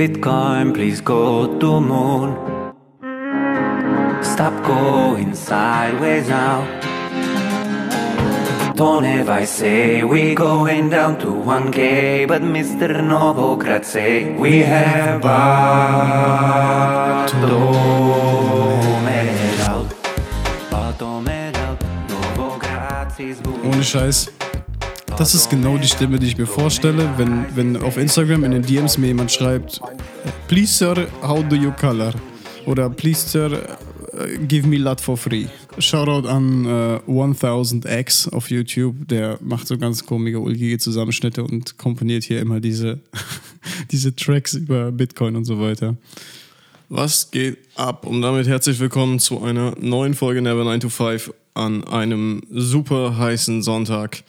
Bitcoin, please go to moon. Stop going sideways now. Don't ever say we going down to 1K, but Mr. Novogratz say we have out. Bottomed out. Novogratz is good. Ohne Scheiß. Das ist genau die Stimme, die ich mir vorstelle, wenn, wenn auf Instagram in den DMs mir jemand schreibt, Please sir, how do you color? Oder Please sir, uh, give me LUT for free. Shoutout an äh, 1000X auf YouTube, der macht so ganz komische, ulkige Zusammenschnitte und komponiert hier immer diese, diese Tracks über Bitcoin und so weiter. Was geht ab? Und damit herzlich willkommen zu einer neuen Folge Never 9 to 5 an einem super heißen Sonntag.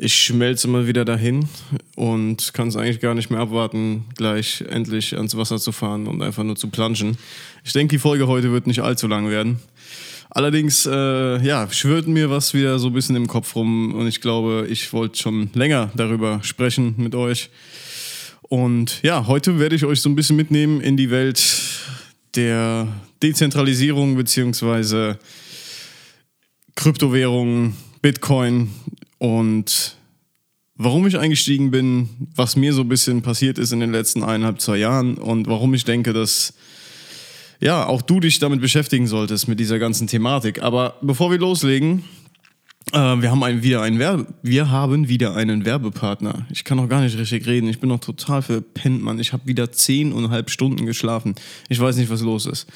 Ich schmelze mal wieder dahin und kann es eigentlich gar nicht mehr abwarten, gleich endlich ans Wasser zu fahren und einfach nur zu planschen. Ich denke, die Folge heute wird nicht allzu lang werden. Allerdings, äh, ja, schwirrt mir was wieder so ein bisschen im Kopf rum und ich glaube, ich wollte schon länger darüber sprechen mit euch. Und ja, heute werde ich euch so ein bisschen mitnehmen in die Welt der Dezentralisierung beziehungsweise Kryptowährungen, Bitcoin und warum ich eingestiegen bin, was mir so ein bisschen passiert ist in den letzten eineinhalb, zwei Jahren und warum ich denke, dass ja, auch du dich damit beschäftigen solltest mit dieser ganzen Thematik. Aber bevor wir loslegen, äh, wir haben ein, wieder einen Werbe, wir haben wieder einen Werbepartner. Ich kann noch gar nicht richtig reden. Ich bin noch total verpennt, Mann. Ich habe wieder zehn und halb Stunden geschlafen. Ich weiß nicht, was los ist.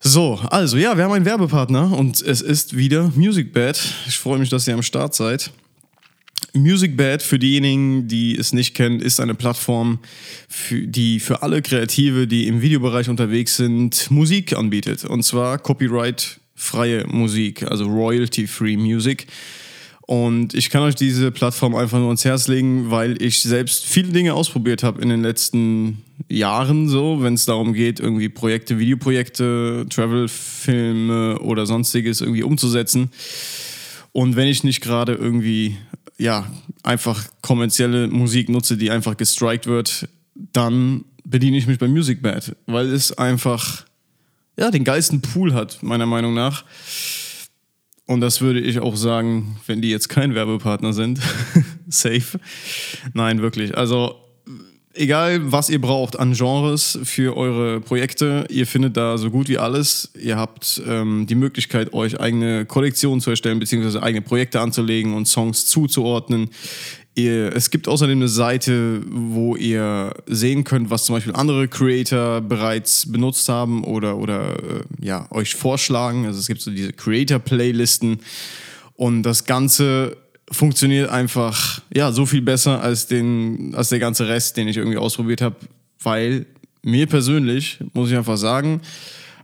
So, also ja, wir haben einen Werbepartner und es ist wieder MusicBed. Ich freue mich, dass ihr am Start seid. MusicBed, für diejenigen, die es nicht kennen, ist eine Plattform, für, die für alle Kreative, die im Videobereich unterwegs sind, Musik anbietet. Und zwar copyright-freie Musik, also royalty-free Music. Und ich kann euch diese Plattform einfach nur ans Herz legen, weil ich selbst viele Dinge ausprobiert habe in den letzten Jahren, so, wenn es darum geht, irgendwie Projekte, Videoprojekte, Travel-Filme oder sonstiges irgendwie umzusetzen. Und wenn ich nicht gerade irgendwie, ja, einfach kommerzielle Musik nutze, die einfach gestrikt wird, dann bediene ich mich bei MusicBad, weil es einfach, ja, den geilsten Pool hat, meiner Meinung nach. Und das würde ich auch sagen, wenn die jetzt kein Werbepartner sind. Safe. Nein, wirklich. Also, egal was ihr braucht an Genres für eure Projekte, ihr findet da so gut wie alles. Ihr habt ähm, die Möglichkeit, euch eigene Kollektionen zu erstellen, beziehungsweise eigene Projekte anzulegen und Songs zuzuordnen. Ihr, es gibt außerdem eine Seite, wo ihr sehen könnt, was zum Beispiel andere Creator bereits benutzt haben oder, oder äh, ja, euch vorschlagen. Also es gibt so diese Creator-Playlisten und das Ganze funktioniert einfach ja so viel besser als, den, als der ganze Rest, den ich irgendwie ausprobiert habe, weil mir persönlich, muss ich einfach sagen,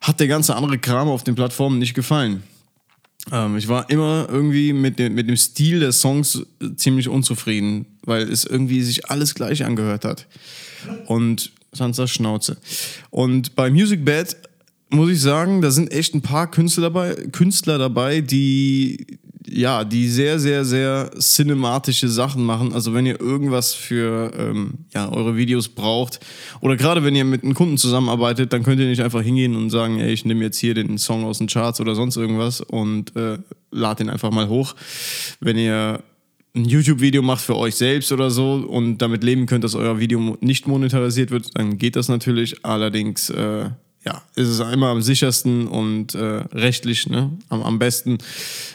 hat der ganze andere Kram auf den Plattformen nicht gefallen. Ähm, ich war immer irgendwie mit dem, mit dem Stil der Songs ziemlich unzufrieden, weil es irgendwie sich alles gleich angehört hat. Und Sansa Schnauze. Und bei Music Bad muss ich sagen, da sind echt ein paar Künstler dabei, Künstler dabei, die ja, die sehr, sehr, sehr cinematische Sachen machen. Also wenn ihr irgendwas für ähm, ja, eure Videos braucht oder gerade wenn ihr mit einem Kunden zusammenarbeitet, dann könnt ihr nicht einfach hingehen und sagen, ey, ich nehme jetzt hier den Song aus den Charts oder sonst irgendwas und äh, lad den einfach mal hoch. Wenn ihr ein YouTube-Video macht für euch selbst oder so und damit leben könnt, dass euer Video nicht monetarisiert wird, dann geht das natürlich. Allerdings äh, ja, ist es immer am sichersten und äh, rechtlich ne, am, am besten,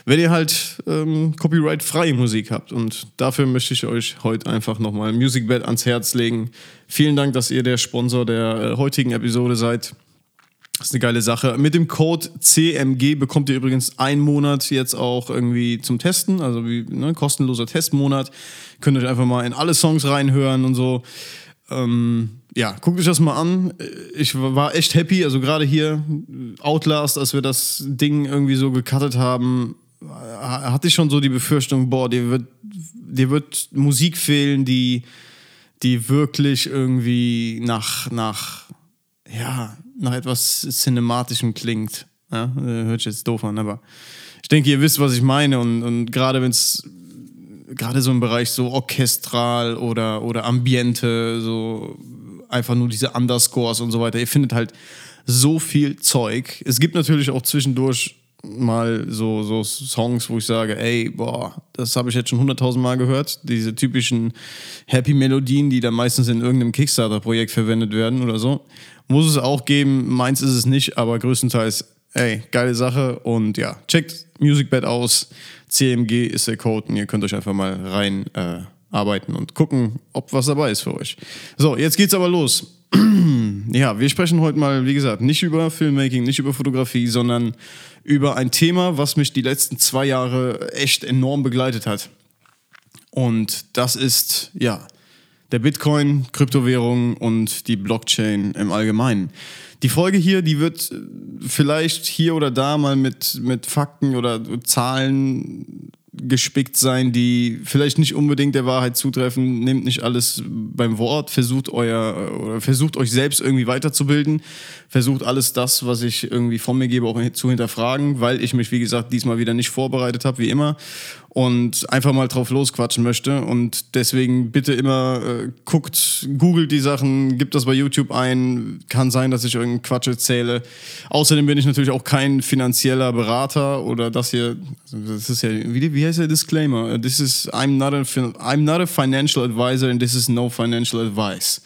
wenn ihr halt ähm, copyright-freie Musik habt. Und dafür möchte ich euch heute einfach nochmal MusicBed ans Herz legen. Vielen Dank, dass ihr der Sponsor der äh, heutigen Episode seid. Das ist eine geile Sache. Mit dem Code CMG bekommt ihr übrigens einen Monat jetzt auch irgendwie zum Testen, also wie ne, kostenloser Testmonat. Könnt euch einfach mal in alle Songs reinhören und so. Ähm, ja, guckt euch das mal an. Ich war echt happy. Also gerade hier Outlast, als wir das Ding irgendwie so gecuttet haben, hatte ich schon so die Befürchtung, boah, dir wird, dir wird Musik fehlen, die, die wirklich irgendwie nach, nach, ja, nach etwas Cinematischem klingt. Ja, hört sich jetzt doof an, aber ich denke, ihr wisst, was ich meine. Und, und gerade wenn es gerade so im Bereich so orchestral oder, oder Ambiente, so einfach nur diese Underscores und so weiter. Ihr findet halt so viel Zeug. Es gibt natürlich auch zwischendurch mal so, so Songs, wo ich sage, ey, boah, das habe ich jetzt schon hunderttausend Mal gehört. Diese typischen Happy-Melodien, die dann meistens in irgendeinem Kickstarter-Projekt verwendet werden oder so. Muss es auch geben, meins ist es nicht, aber größtenteils, ey, geile Sache. Und ja, checkt MusicBed aus. CMG ist der Code und ihr könnt euch einfach mal rein äh, arbeiten und gucken, ob was dabei ist für euch. So, jetzt geht's aber los. ja, wir sprechen heute mal, wie gesagt, nicht über Filmmaking, nicht über Fotografie, sondern über ein Thema, was mich die letzten zwei Jahre echt enorm begleitet hat. Und das ist, ja, der Bitcoin, Kryptowährung und die Blockchain im Allgemeinen. Die Folge hier, die wird vielleicht hier oder da mal mit, mit Fakten oder Zahlen gespickt sein, die vielleicht nicht unbedingt der Wahrheit zutreffen. Nehmt nicht alles beim Wort, versucht euer oder versucht euch selbst irgendwie weiterzubilden, versucht alles das, was ich irgendwie von mir gebe, auch zu hinterfragen, weil ich mich wie gesagt diesmal wieder nicht vorbereitet habe, wie immer und einfach mal drauf losquatschen möchte. Und deswegen bitte immer äh, guckt, googelt die Sachen, gibt das bei YouTube ein. Kann sein, dass ich irgendeinen Quatsch erzähle. Außerdem bin ich natürlich auch kein finanzieller Berater oder das hier, das ist ja, wie, wie heißt der Disclaimer? This is, I'm not, a, I'm not a financial advisor and this is no financial advice.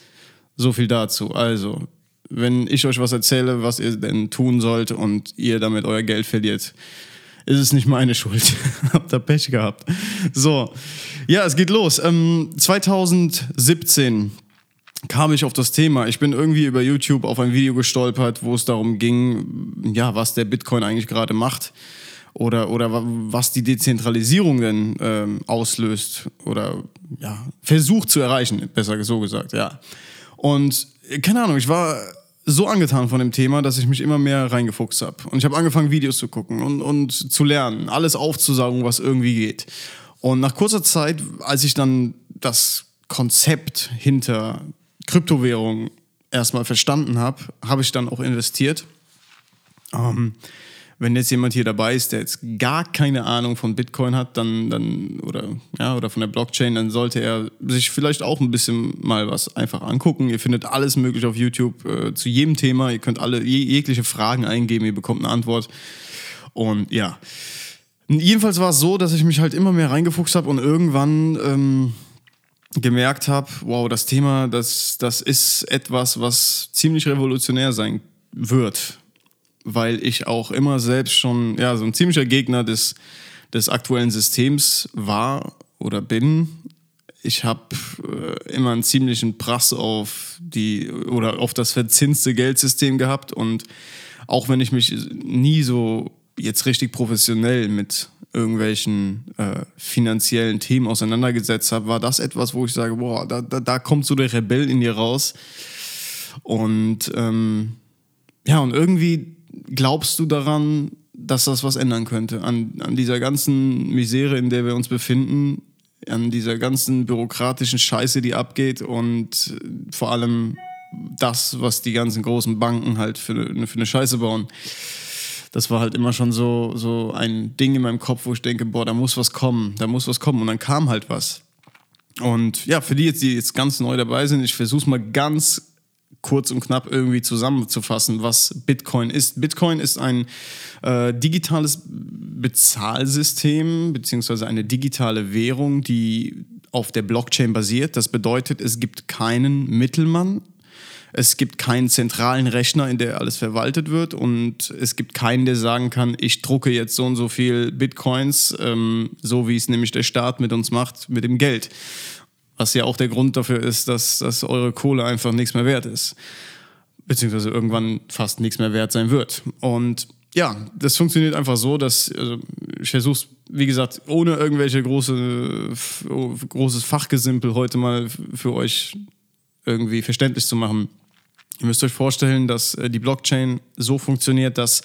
So viel dazu. Also, wenn ich euch was erzähle, was ihr denn tun sollt und ihr damit euer Geld verliert, ist es nicht meine Schuld. Habt ihr Pech gehabt. So, ja, es geht los. Ähm, 2017 kam ich auf das Thema. Ich bin irgendwie über YouTube auf ein Video gestolpert, wo es darum ging, ja, was der Bitcoin eigentlich gerade macht oder, oder was die Dezentralisierung denn ähm, auslöst oder ja, versucht zu erreichen, besser so gesagt, ja. Und keine Ahnung, ich war so angetan von dem Thema, dass ich mich immer mehr reingefuchst habe. Und ich habe angefangen, Videos zu gucken und, und zu lernen, alles aufzusaugen, was irgendwie geht. Und nach kurzer Zeit, als ich dann das Konzept hinter Kryptowährung erstmal verstanden habe, habe ich dann auch investiert. Ähm, wenn jetzt jemand hier dabei ist, der jetzt gar keine Ahnung von Bitcoin hat, dann, dann oder, ja, oder von der Blockchain, dann sollte er sich vielleicht auch ein bisschen mal was einfach angucken. Ihr findet alles möglich auf YouTube äh, zu jedem Thema. Ihr könnt alle je, jegliche Fragen eingeben, ihr bekommt eine Antwort. Und ja. Jedenfalls war es so, dass ich mich halt immer mehr reingefuchst habe und irgendwann ähm, gemerkt habe, wow, das Thema, das, das ist etwas, was ziemlich revolutionär sein wird weil ich auch immer selbst schon ja, so ein ziemlicher Gegner des, des aktuellen Systems war oder bin. Ich habe äh, immer einen ziemlichen Prass auf die oder auf das verzinste Geldsystem gehabt und auch wenn ich mich nie so jetzt richtig professionell mit irgendwelchen äh, finanziellen Themen auseinandergesetzt habe, war das etwas, wo ich sage, boah, da, da, da kommt so der Rebell in dir raus. Und ähm, ja, und irgendwie glaubst du daran, dass das was ändern könnte? An, an dieser ganzen Misere, in der wir uns befinden, an dieser ganzen bürokratischen Scheiße, die abgeht und vor allem das, was die ganzen großen Banken halt für, eine, für eine Scheiße bauen. Das war halt immer schon so, so ein Ding in meinem Kopf, wo ich denke, boah, da muss was kommen, da muss was kommen. Und dann kam halt was. Und ja, für die jetzt, die jetzt ganz neu dabei sind, ich versuche es mal ganz kurz und knapp irgendwie zusammenzufassen, was Bitcoin ist. Bitcoin ist ein äh, digitales Bezahlsystem beziehungsweise eine digitale Währung, die auf der Blockchain basiert. Das bedeutet, es gibt keinen Mittelmann. Es gibt keinen zentralen Rechner, in der alles verwaltet wird und es gibt keinen, der sagen kann, ich drucke jetzt so und so viel Bitcoins, ähm, so wie es nämlich der Staat mit uns macht, mit dem Geld. Was ja auch der Grund dafür ist, dass, dass eure Kohle einfach nichts mehr wert ist. Beziehungsweise irgendwann fast nichts mehr wert sein wird. Und ja, das funktioniert einfach so, dass also ich versuche es, wie gesagt, ohne irgendwelche große, großes Fachgesimpel heute mal für euch irgendwie verständlich zu machen. Ihr müsst euch vorstellen, dass äh, die Blockchain so funktioniert, dass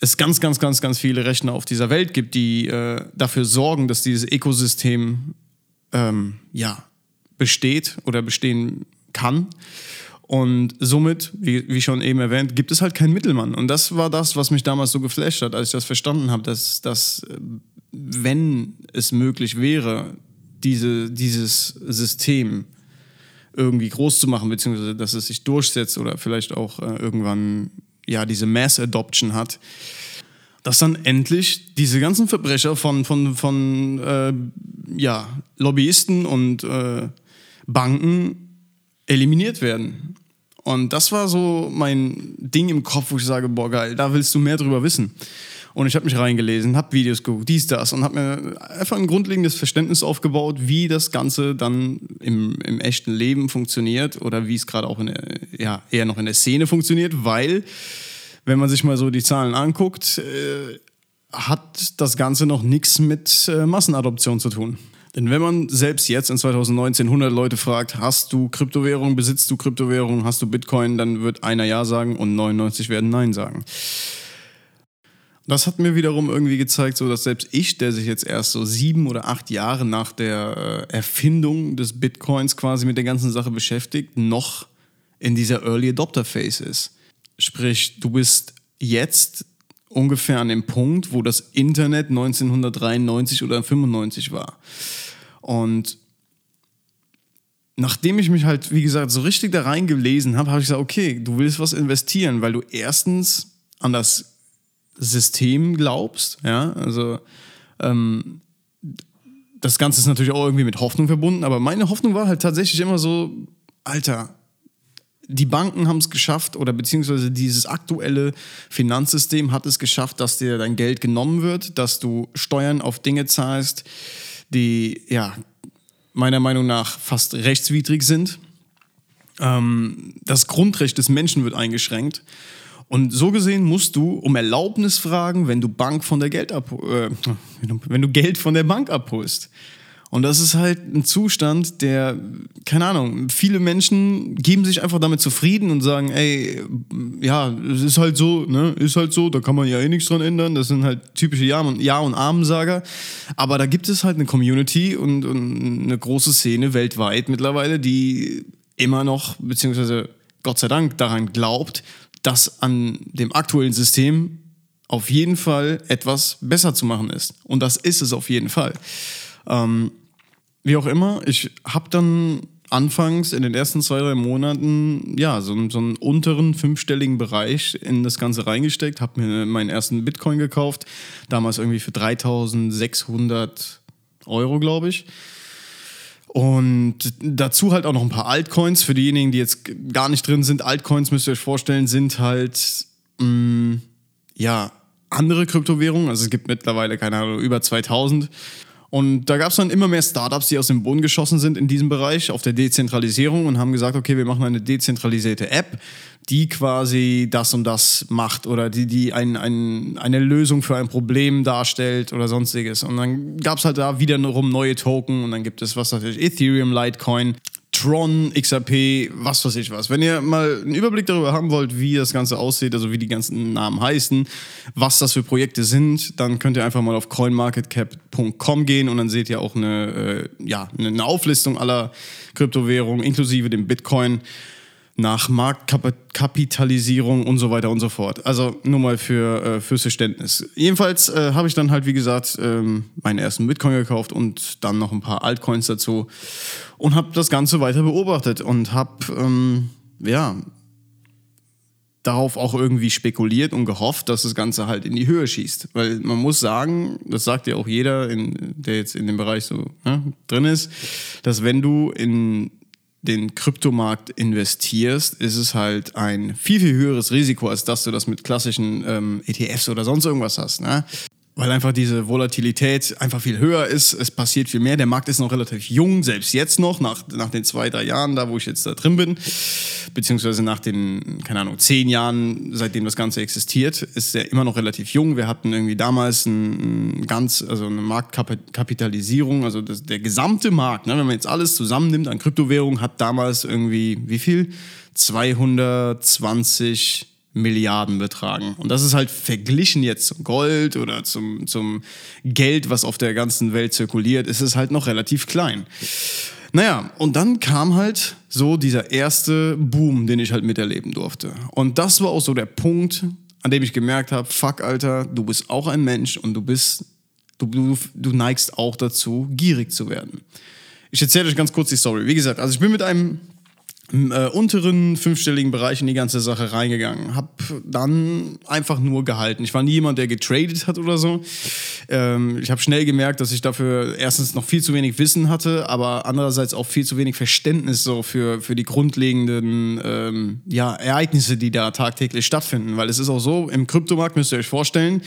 es ganz, ganz, ganz, ganz viele Rechner auf dieser Welt gibt, die äh, dafür sorgen, dass dieses Ökosystem ähm, ja, besteht oder bestehen kann. Und somit, wie, wie schon eben erwähnt, gibt es halt keinen Mittelmann. Und das war das, was mich damals so geflasht hat, als ich das verstanden habe, dass, dass wenn es möglich wäre, diese, dieses System irgendwie groß zu machen, beziehungsweise dass es sich durchsetzt oder vielleicht auch äh, irgendwann ja diese Mass Adoption hat, dass dann endlich diese ganzen Verbrecher von, von, von äh, ja, Lobbyisten und äh, Banken eliminiert werden. Und das war so mein Ding im Kopf, wo ich sage, boah geil, da willst du mehr drüber wissen. Und ich habe mich reingelesen, habe Videos geguckt, dies, das und habe mir einfach ein grundlegendes Verständnis aufgebaut, wie das Ganze dann im, im echten Leben funktioniert oder wie es gerade auch in der, ja, eher noch in der Szene funktioniert, weil, wenn man sich mal so die Zahlen anguckt, äh, hat das Ganze noch nichts mit äh, Massenadoption zu tun. Denn wenn man selbst jetzt in 2019 100 Leute fragt, hast du Kryptowährung, besitzt du Kryptowährung, hast du Bitcoin, dann wird einer Ja sagen und 99 werden Nein sagen. Das hat mir wiederum irgendwie gezeigt, so dass selbst ich, der sich jetzt erst so sieben oder acht Jahre nach der äh, Erfindung des Bitcoins quasi mit der ganzen Sache beschäftigt, noch in dieser Early Adopter Phase ist. Sprich, du bist jetzt ungefähr an dem Punkt, wo das Internet 1993 oder 95 war. Und nachdem ich mich halt, wie gesagt, so richtig da reingelesen habe, habe ich gesagt, okay, du willst was investieren, weil du erstens an das System glaubst. Ja, also ähm, das Ganze ist natürlich auch irgendwie mit Hoffnung verbunden, aber meine Hoffnung war halt tatsächlich immer so, Alter, die Banken haben es geschafft oder beziehungsweise dieses aktuelle Finanzsystem hat es geschafft, dass dir dein Geld genommen wird, dass du Steuern auf Dinge zahlst, die ja meiner Meinung nach fast rechtswidrig sind. Ähm, das Grundrecht des Menschen wird eingeschränkt. Und so gesehen musst du um Erlaubnis fragen, wenn du Bank von der Geld ab, äh, wenn du Geld von der Bank abholst. Und das ist halt ein Zustand, der, keine Ahnung, viele Menschen geben sich einfach damit zufrieden und sagen, ey, ja, es ist halt so, ne, ist halt so, da kann man ja eh nichts dran ändern. Das sind halt typische Ja- und, ja und Amen-Sager. Aber da gibt es halt eine Community und, und eine große Szene weltweit mittlerweile, die immer noch, beziehungsweise Gott sei Dank daran glaubt, dass an dem aktuellen System auf jeden Fall etwas besser zu machen ist. Und das ist es auf jeden Fall. Ähm, wie auch immer, ich habe dann anfangs in den ersten zwei, drei Monaten ja so, so einen unteren fünfstelligen Bereich in das Ganze reingesteckt, habe mir meinen ersten Bitcoin gekauft, damals irgendwie für 3600 Euro, glaube ich. Und dazu halt auch noch ein paar Altcoins. Für diejenigen, die jetzt gar nicht drin sind, Altcoins müsst ihr euch vorstellen, sind halt mh, mm, ja andere Kryptowährungen. Also es gibt mittlerweile, keine Ahnung, über 2000. Und da gab es dann immer mehr Startups, die aus dem Boden geschossen sind in diesem Bereich, auf der Dezentralisierung und haben gesagt, okay, wir machen eine dezentralisierte App, die quasi das und das macht oder die, die ein, ein, eine Lösung für ein Problem darstellt oder sonstiges. Und dann gab es halt da wiederum neue Token und dann gibt es, was natürlich Ethereum, Litecoin. Tron, XRP, was weiß ich was. Wenn ihr mal einen Überblick darüber haben wollt, wie das Ganze aussieht, also wie die ganzen Namen heißen, was das für Projekte sind, dann könnt ihr einfach mal auf coinmarketcap.com gehen und dann seht ihr auch eine, äh, ja, eine Auflistung aller Kryptowährungen, inklusive dem Bitcoin nach Marktkapitalisierung und so weiter und so fort. Also nur mal für, äh, fürs Verständnis. Jedenfalls äh, habe ich dann halt, wie gesagt, ähm, meinen ersten Bitcoin gekauft und dann noch ein paar Altcoins dazu und habe das Ganze weiter beobachtet und habe, ähm, ja, darauf auch irgendwie spekuliert und gehofft, dass das Ganze halt in die Höhe schießt. Weil man muss sagen, das sagt ja auch jeder, in, der jetzt in dem Bereich so ja, drin ist, dass wenn du in den Kryptomarkt investierst, ist es halt ein viel, viel höheres Risiko, als dass du das mit klassischen ähm, ETFs oder sonst irgendwas hast. Ne? Weil einfach diese Volatilität einfach viel höher ist. Es passiert viel mehr. Der Markt ist noch relativ jung, selbst jetzt noch, nach, nach den zwei, drei Jahren, da wo ich jetzt da drin bin, beziehungsweise nach den, keine Ahnung, zehn Jahren, seitdem das Ganze existiert, ist er immer noch relativ jung. Wir hatten irgendwie damals ein, ein ganz, also eine Marktkapitalisierung, also das, der gesamte Markt, ne, wenn man jetzt alles zusammennimmt an Kryptowährungen, hat damals irgendwie, wie viel? 220 Milliarden betragen. Und das ist halt verglichen jetzt zum Gold oder zum, zum Geld, was auf der ganzen Welt zirkuliert, ist es halt noch relativ klein. Naja, und dann kam halt so dieser erste Boom, den ich halt miterleben durfte. Und das war auch so der Punkt, an dem ich gemerkt habe, fuck, Alter, du bist auch ein Mensch und du bist, du, du, du neigst auch dazu, gierig zu werden. Ich erzähle euch ganz kurz die Story. Wie gesagt, also ich bin mit einem äh, unteren fünfstelligen Bereich in die ganze Sache reingegangen. Hab dann einfach nur gehalten. Ich war nie jemand, der getradet hat oder so. Ähm, ich habe schnell gemerkt, dass ich dafür erstens noch viel zu wenig Wissen hatte, aber andererseits auch viel zu wenig Verständnis so für, für die grundlegenden ähm, ja, Ereignisse, die da tagtäglich stattfinden. Weil es ist auch so, im Kryptomarkt müsst ihr euch vorstellen,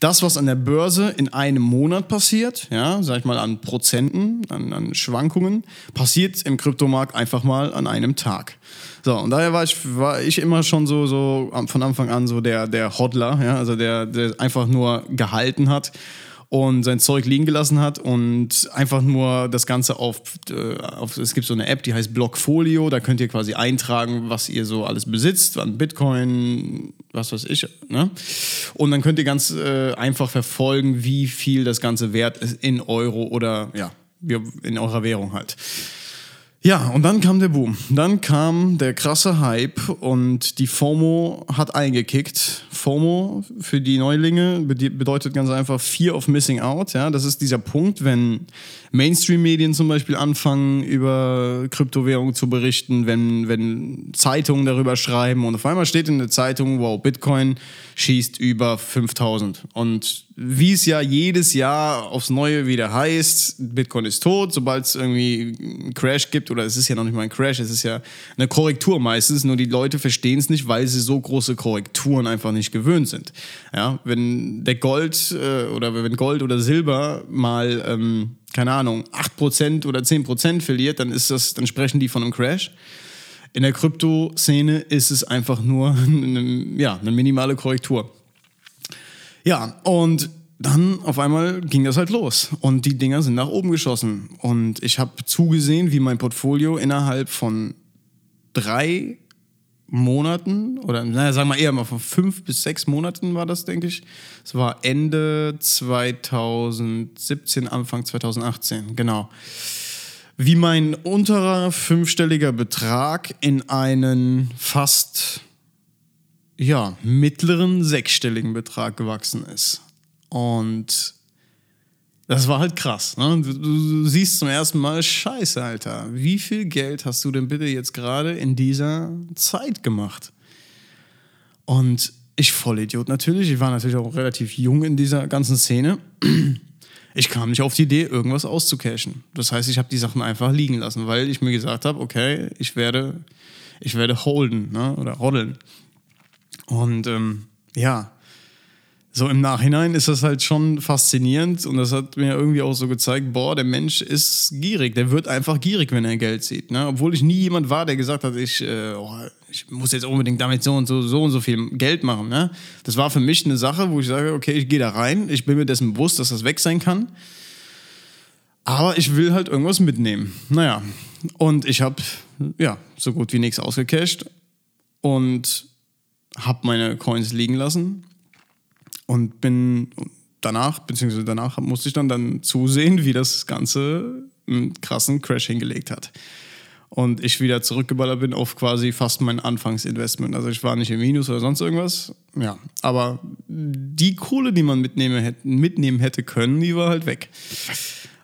das, was an der Börse in einem Monat passiert, ja, sag ich mal an Prozenten, an, an Schwankungen, passiert im Kryptomarkt einfach mal an einem Tag. So, und daher war ich, war ich immer schon so, so von Anfang an so der, der Hodler, ja, also der, der einfach nur gehalten hat und sein Zeug liegen gelassen hat und einfach nur das Ganze auf, äh, auf, es gibt so eine App, die heißt Blockfolio, da könnt ihr quasi eintragen, was ihr so alles besitzt, an Bitcoin, was weiß ich, ne? Und dann könnt ihr ganz äh, einfach verfolgen, wie viel das Ganze wert ist in Euro oder ja, in eurer Währung halt. Ja, und dann kam der Boom. Dann kam der krasse Hype und die FOMO hat eingekickt. FOMO für die Neulinge bedeutet ganz einfach Fear of Missing Out. Ja, das ist dieser Punkt, wenn Mainstream-Medien zum Beispiel anfangen, über Kryptowährungen zu berichten, wenn, wenn Zeitungen darüber schreiben und auf einmal steht in der Zeitung, wow, Bitcoin schießt über 5000. Und wie es ja jedes Jahr aufs Neue wieder heißt, Bitcoin ist tot, sobald es irgendwie einen Crash gibt, oder es ist ja noch nicht mal ein Crash, es ist ja eine Korrektur meistens, nur die Leute verstehen es nicht, weil sie so große Korrekturen einfach nicht gewöhnt sind. Ja, wenn der Gold äh, oder wenn Gold oder Silber mal ähm, keine Ahnung, 8% oder 10% verliert, dann ist das, dann sprechen die von einem Crash. In der Krypto-Szene ist es einfach nur eine, ja, eine minimale Korrektur. Ja, und dann auf einmal ging das halt los und die Dinger sind nach oben geschossen. Und ich habe zugesehen, wie mein Portfolio innerhalb von drei Monaten oder naja, sagen wir eher mal von fünf bis sechs Monaten war das, denke ich. Es war Ende 2017, Anfang 2018, genau. Wie mein unterer fünfstelliger Betrag in einen fast ja, mittleren sechsstelligen Betrag gewachsen ist. Und das war halt krass. Ne? Du, du, siehst zum ersten Mal, scheiße, Alter, wie viel Geld hast du denn bitte jetzt gerade in dieser Zeit gemacht? Und ich Vollidiot natürlich, ich war natürlich auch relativ jung in dieser ganzen Szene. Ich kam nicht auf die Idee, irgendwas auszucashen. Das heißt, ich habe die Sachen einfach liegen lassen, weil ich mir gesagt habe, okay, ich werde, ich werde holden ne? oder roddeln. Und ähm, ja, so im Nachhinein ist das halt schon faszinierend und das hat mir irgendwie auch so gezeigt, boah, der Mensch ist gierig, der wird einfach gierig, wenn er Geld sieht. Ne? Obwohl ich nie jemand war, der gesagt hat, ich, äh, oh, ich muss jetzt unbedingt damit so und so, so und so viel Geld machen. Ne? Das war für mich eine Sache, wo ich sage, okay, ich gehe da rein, ich bin mir dessen bewusst, dass das weg sein kann. Aber ich will halt irgendwas mitnehmen. Naja, und ich habe ja so gut wie nichts ausgecasht und habe meine Coins liegen lassen und bin danach, beziehungsweise danach musste ich dann, dann zusehen, wie das Ganze einen krassen Crash hingelegt hat. Und ich wieder zurückgeballert bin auf quasi fast mein Anfangsinvestment. Also ich war nicht im Minus oder sonst irgendwas. Ja, aber die Kohle, die man mitnehmen hätte, mitnehmen hätte können, die war halt weg.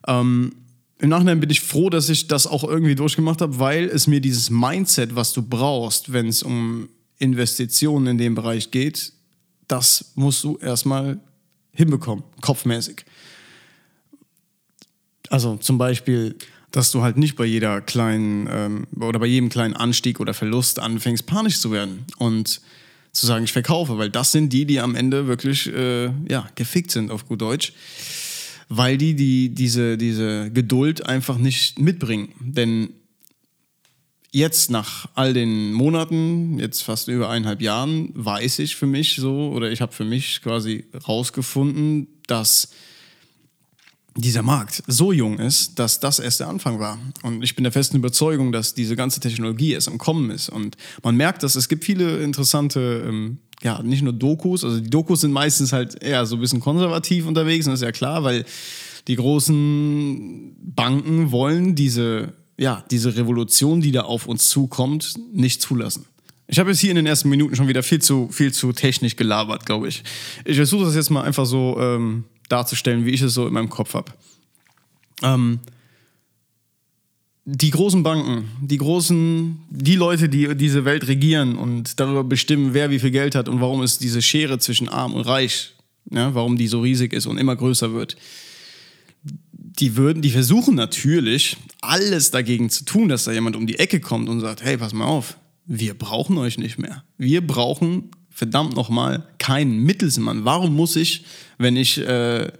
Ähm, Im Nachhinein bin ich froh, dass ich das auch irgendwie durchgemacht habe, weil es mir dieses Mindset, was du brauchst, wenn es um Investitionen in dem Bereich geht, das musst du erstmal hinbekommen, kopfmäßig. Also zum Beispiel, dass du halt nicht bei jeder kleinen ähm, oder bei jedem kleinen Anstieg oder Verlust anfängst, panisch zu werden und zu sagen, ich verkaufe, weil das sind die, die am Ende wirklich äh, ja, gefickt sind, auf gut Deutsch. Weil die, die diese, diese Geduld einfach nicht mitbringen. Denn jetzt nach all den Monaten, jetzt fast über eineinhalb Jahren, weiß ich für mich so, oder ich habe für mich quasi rausgefunden, dass dieser Markt so jung ist, dass das erst der Anfang war. Und ich bin der festen Überzeugung, dass diese ganze Technologie erst am Kommen ist. Und man merkt, dass es gibt viele interessante, ähm, ja, nicht nur Dokus, also die Dokus sind meistens halt eher so ein bisschen konservativ unterwegs, und das ist ja klar, weil die großen Banken wollen diese ja, diese Revolution, die da auf uns zukommt, nicht zulassen. Ich habe jetzt hier in den ersten Minuten schon wieder viel zu, viel zu technisch gelabert, glaube ich. Ich versuche das jetzt mal einfach so ähm, darzustellen, wie ich es so in meinem Kopf habe. Ähm, die großen Banken, die großen, die Leute, die diese Welt regieren und darüber bestimmen, wer wie viel Geld hat und warum es diese Schere zwischen arm und reich, ja, warum die so riesig ist und immer größer wird. Die würden, die versuchen natürlich, alles dagegen zu tun, dass da jemand um die Ecke kommt und sagt, hey, pass mal auf, wir brauchen euch nicht mehr. Wir brauchen verdammt nochmal keinen Mittelsmann. Warum muss ich, wenn ich äh,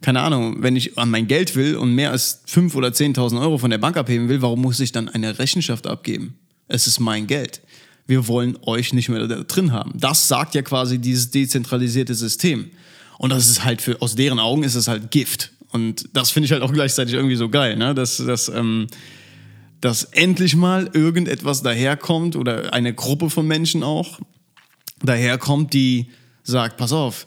keine Ahnung, wenn ich an mein Geld will und mehr als 5.000 oder 10.000 Euro von der Bank abheben will, warum muss ich dann eine Rechenschaft abgeben? Es ist mein Geld. Wir wollen euch nicht mehr da drin haben. Das sagt ja quasi dieses dezentralisierte System. Und das ist halt für, aus deren Augen ist es halt Gift. Und das finde ich halt auch gleichzeitig irgendwie so geil, ne? dass, dass, ähm, dass endlich mal irgendetwas daherkommt oder eine Gruppe von Menschen auch daherkommt, die sagt, pass auf,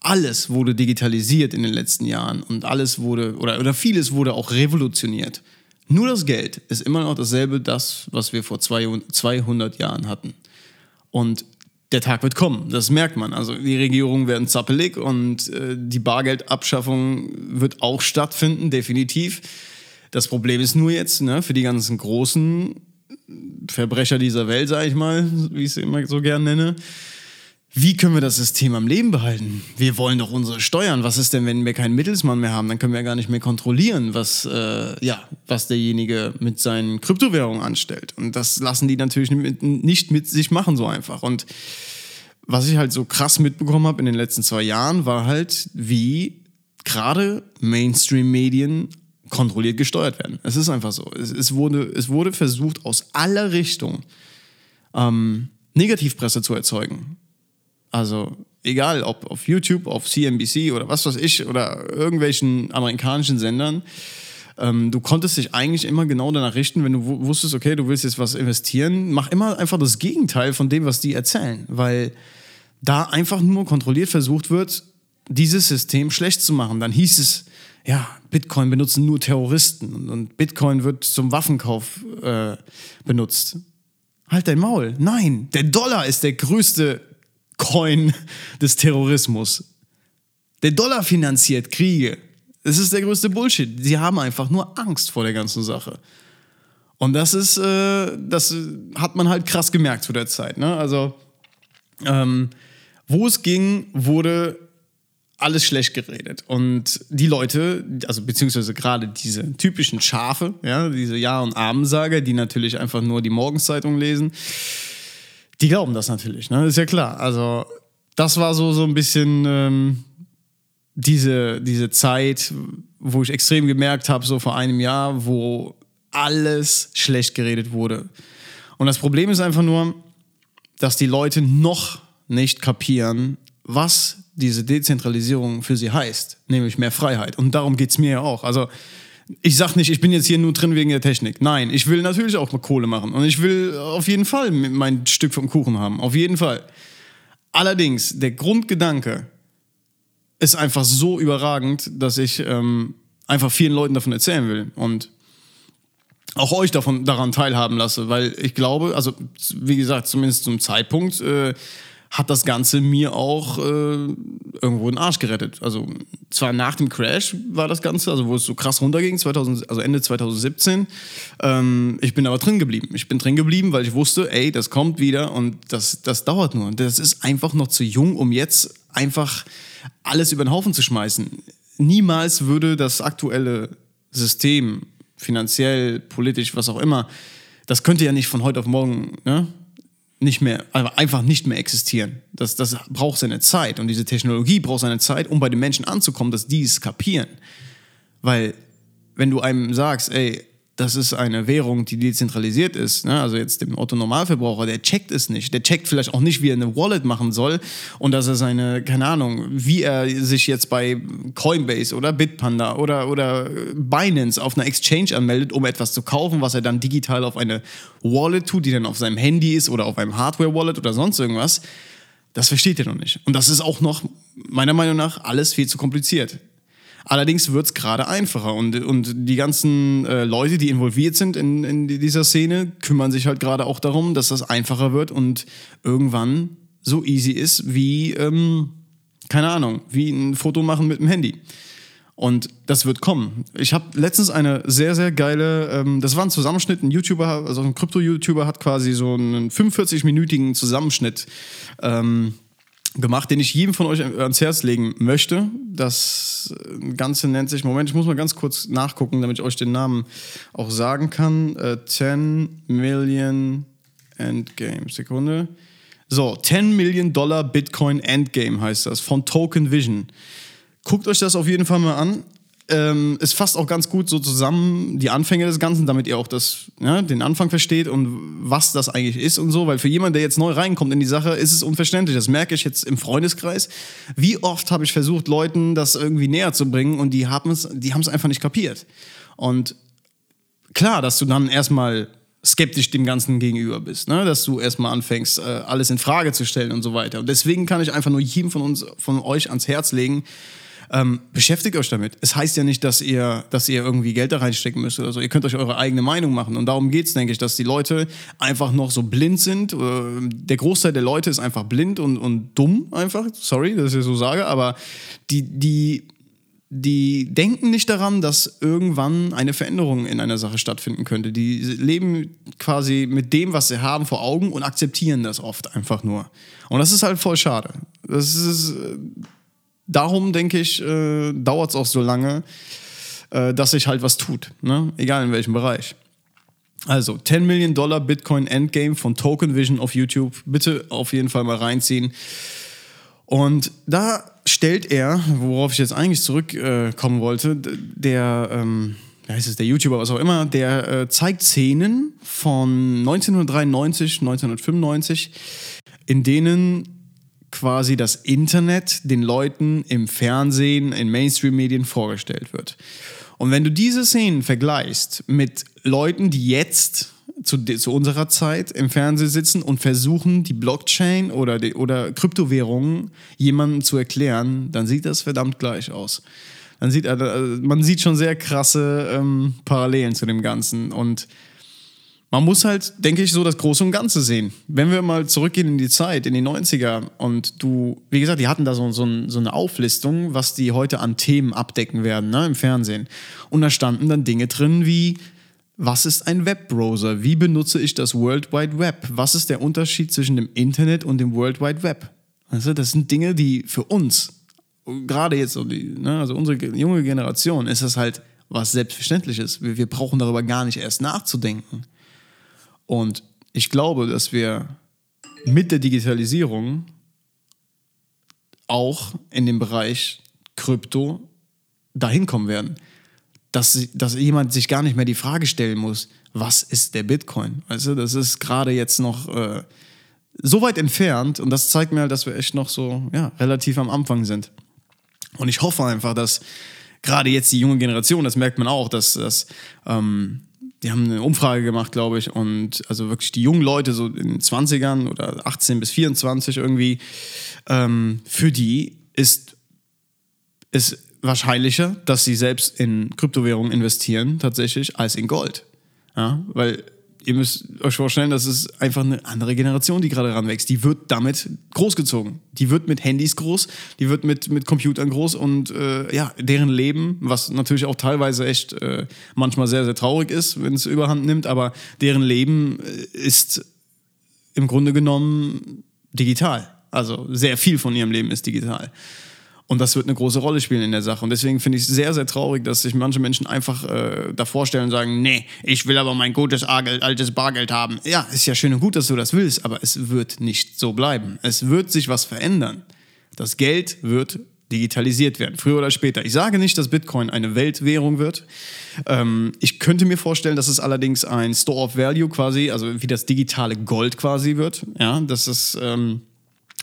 alles wurde digitalisiert in den letzten Jahren und alles wurde, oder, oder vieles wurde auch revolutioniert. Nur das Geld ist immer noch dasselbe, das, was wir vor 200 Jahren hatten. Und der Tag wird kommen, das merkt man. Also die Regierungen werden zappelig und äh, die Bargeldabschaffung wird auch stattfinden, definitiv. Das Problem ist nur jetzt, ne, für die ganzen großen Verbrecher dieser Welt, sage ich mal, wie ich sie immer so gern nenne, wie können wir das System am Leben behalten? Wir wollen doch unsere Steuern. Was ist denn, wenn wir keinen Mittelsmann mehr haben? Dann können wir ja gar nicht mehr kontrollieren, was, äh, ja, was derjenige mit seinen Kryptowährungen anstellt. Und das lassen die natürlich nicht mit sich machen so einfach. Und was ich halt so krass mitbekommen habe in den letzten zwei Jahren, war halt, wie gerade Mainstream-Medien kontrolliert gesteuert werden. Es ist einfach so. Es, es, wurde, es wurde versucht, aus aller Richtung ähm, Negativpresse zu erzeugen. Also egal, ob auf YouTube, auf CNBC oder was weiß ich oder irgendwelchen amerikanischen Sendern, ähm, du konntest dich eigentlich immer genau danach richten, wenn du wusstest, okay, du willst jetzt was investieren, mach immer einfach das Gegenteil von dem, was die erzählen, weil da einfach nur kontrolliert versucht wird, dieses System schlecht zu machen. Dann hieß es, ja, Bitcoin benutzen nur Terroristen und Bitcoin wird zum Waffenkauf äh, benutzt. Halt dein Maul. Nein, der Dollar ist der größte Coin des Terrorismus. Der Dollar finanziert Kriege. Das ist der größte Bullshit. Sie haben einfach nur Angst vor der ganzen Sache. Und das ist, äh, das hat man halt krass gemerkt zu der Zeit. Ne? Also, ähm, wo es ging, wurde alles schlecht geredet. Und die Leute, also beziehungsweise gerade diese typischen Schafe, ja, diese Ja- und Abendsager, die natürlich einfach nur die Morgenszeitung lesen, die glauben das natürlich, ne? Ist ja klar. Also, das war so, so ein bisschen ähm, diese, diese Zeit, wo ich extrem gemerkt habe, so vor einem Jahr, wo alles schlecht geredet wurde. Und das Problem ist einfach nur, dass die Leute noch nicht kapieren, was diese Dezentralisierung für sie heißt, nämlich mehr Freiheit. Und darum geht es mir ja auch. Also ich sag nicht, ich bin jetzt hier nur drin wegen der Technik. Nein, ich will natürlich auch mal Kohle machen. Und ich will auf jeden Fall mein Stück vom Kuchen haben. Auf jeden Fall. Allerdings, der Grundgedanke ist einfach so überragend, dass ich ähm, einfach vielen Leuten davon erzählen will. Und auch euch davon daran teilhaben lasse, weil ich glaube, also wie gesagt, zumindest zum Zeitpunkt äh, hat das Ganze mir auch äh, irgendwo den Arsch gerettet. Also zwar nach dem Crash war das Ganze, also wo es so krass runterging, 2000, also Ende 2017. Ähm, ich bin aber drin geblieben. Ich bin drin geblieben, weil ich wusste, ey, das kommt wieder und das, das dauert nur. Das ist einfach noch zu jung, um jetzt einfach alles über den Haufen zu schmeißen. Niemals würde das aktuelle System, finanziell, politisch, was auch immer, das könnte ja nicht von heute auf morgen, ne? Nicht mehr, einfach nicht mehr existieren. Das, das braucht seine Zeit und diese Technologie braucht seine Zeit, um bei den Menschen anzukommen, dass die es kapieren. Weil, wenn du einem sagst, ey, das ist eine Währung, die dezentralisiert ist. Ne? Also jetzt dem Otto-Normalverbraucher, der checkt es nicht. Der checkt vielleicht auch nicht, wie er eine Wallet machen soll und dass er seine, keine Ahnung, wie er sich jetzt bei Coinbase oder Bitpanda oder, oder Binance auf einer Exchange anmeldet, um etwas zu kaufen, was er dann digital auf eine Wallet tut, die dann auf seinem Handy ist oder auf einem Hardware-Wallet oder sonst irgendwas. Das versteht er noch nicht. Und das ist auch noch, meiner Meinung nach, alles viel zu kompliziert. Allerdings wird es gerade einfacher und, und die ganzen äh, Leute, die involviert sind in, in dieser Szene, kümmern sich halt gerade auch darum, dass das einfacher wird und irgendwann so easy ist wie, ähm, keine Ahnung, wie ein Foto machen mit dem Handy. Und das wird kommen. Ich habe letztens eine sehr, sehr geile, ähm, das war ein Zusammenschnitt, ein YouTuber, also ein Krypto-YouTuber hat quasi so einen 45-minütigen Zusammenschnitt ähm, gemacht, den ich jedem von euch ans Herz legen möchte. Das Ganze nennt sich, Moment, ich muss mal ganz kurz nachgucken, damit ich euch den Namen auch sagen kann. Äh, 10 Million Endgame. Sekunde. So, 10 Million Dollar Bitcoin Endgame heißt das, von Token Vision. Guckt euch das auf jeden Fall mal an. Ähm, es fasst auch ganz gut so zusammen die Anfänge des Ganzen, damit ihr auch das, ja, den Anfang versteht und was das eigentlich ist und so. Weil für jemanden, der jetzt neu reinkommt in die Sache, ist es unverständlich. Das merke ich jetzt im Freundeskreis. Wie oft habe ich versucht, Leuten das irgendwie näher zu bringen und die haben es die haben's einfach nicht kapiert. Und klar, dass du dann erstmal skeptisch dem Ganzen gegenüber bist, ne? dass du erstmal anfängst, äh, alles in Frage zu stellen und so weiter. Und deswegen kann ich einfach nur jedem von uns, von euch ans Herz legen, ähm, beschäftigt euch damit. Es heißt ja nicht, dass ihr, dass ihr irgendwie Geld da reinstecken müsst oder so. Ihr könnt euch eure eigene Meinung machen. Und darum geht es, denke ich, dass die Leute einfach noch so blind sind. Äh, der Großteil der Leute ist einfach blind und, und dumm einfach. Sorry, dass ich so sage, aber die, die die denken nicht daran, dass irgendwann eine Veränderung in einer Sache stattfinden könnte. Die leben quasi mit dem, was sie haben, vor Augen und akzeptieren das oft einfach nur. Und das ist halt voll schade. Das ist, äh, darum denke ich, äh, dauert es auch so lange, äh, dass sich halt was tut. Ne? Egal in welchem Bereich. Also 10 Million Dollar Bitcoin Endgame von Token Vision auf YouTube. Bitte auf jeden Fall mal reinziehen. Und da stellt er, worauf ich jetzt eigentlich zurückkommen äh, wollte, der, ähm, wie heißt es, der YouTuber, was auch immer, der äh, zeigt Szenen von 1993, 1995, in denen quasi das Internet den Leuten im Fernsehen, in Mainstream-Medien vorgestellt wird. Und wenn du diese Szenen vergleichst mit Leuten, die jetzt zu, zu unserer Zeit im Fernsehen sitzen und versuchen, die Blockchain oder, die, oder Kryptowährungen jemandem zu erklären, dann sieht das verdammt gleich aus. Dann sieht, äh, man sieht schon sehr krasse ähm, Parallelen zu dem Ganzen. Und man muss halt, denke ich, so das Große und Ganze sehen. Wenn wir mal zurückgehen in die Zeit, in die 90er, und du, wie gesagt, die hatten da so, so, so eine Auflistung, was die heute an Themen abdecken werden ne, im Fernsehen. Und da standen dann Dinge drin wie was ist ein Webbrowser? Wie benutze ich das World Wide Web? Was ist der Unterschied zwischen dem Internet und dem World Wide Web? Also das sind Dinge, die für uns, gerade jetzt, ne, also unsere junge Generation, ist das halt was Selbstverständliches. Wir, wir brauchen darüber gar nicht erst nachzudenken. Und ich glaube, dass wir mit der Digitalisierung auch in dem Bereich Krypto dahin kommen werden dass, dass jemand sich gar nicht mehr die Frage stellen muss, was ist der Bitcoin? Weißt das ist gerade jetzt noch äh, so weit entfernt und das zeigt mir halt, dass wir echt noch so ja, relativ am Anfang sind. Und ich hoffe einfach, dass gerade jetzt die junge Generation, das merkt man auch, dass, dass ähm, die haben eine Umfrage gemacht, glaube ich, und also wirklich die jungen Leute so in den 20ern oder 18 bis 24 irgendwie, ähm, für die ist, ist wahrscheinlicher, dass sie selbst in Kryptowährungen investieren, tatsächlich, als in Gold. Ja, weil ihr müsst euch vorstellen, das ist einfach eine andere Generation, die gerade ranwächst. Die wird damit großgezogen. Die wird mit Handys groß, die wird mit, mit Computern groß und äh, ja, deren Leben, was natürlich auch teilweise echt äh, manchmal sehr, sehr traurig ist, wenn es überhand nimmt, aber deren Leben äh, ist im Grunde genommen digital. Also sehr viel von ihrem Leben ist digital. Und das wird eine große Rolle spielen in der Sache. Und deswegen finde ich es sehr, sehr traurig, dass sich manche Menschen einfach äh, davor stellen und sagen, nee, ich will aber mein gutes Argeld, altes Bargeld haben. Ja, ist ja schön und gut, dass du das willst, aber es wird nicht so bleiben. Es wird sich was verändern. Das Geld wird digitalisiert werden, früher oder später. Ich sage nicht, dass Bitcoin eine Weltwährung wird. Ähm, ich könnte mir vorstellen, dass es allerdings ein Store of Value quasi, also wie das digitale Gold quasi wird. Ja, dass es... Ähm,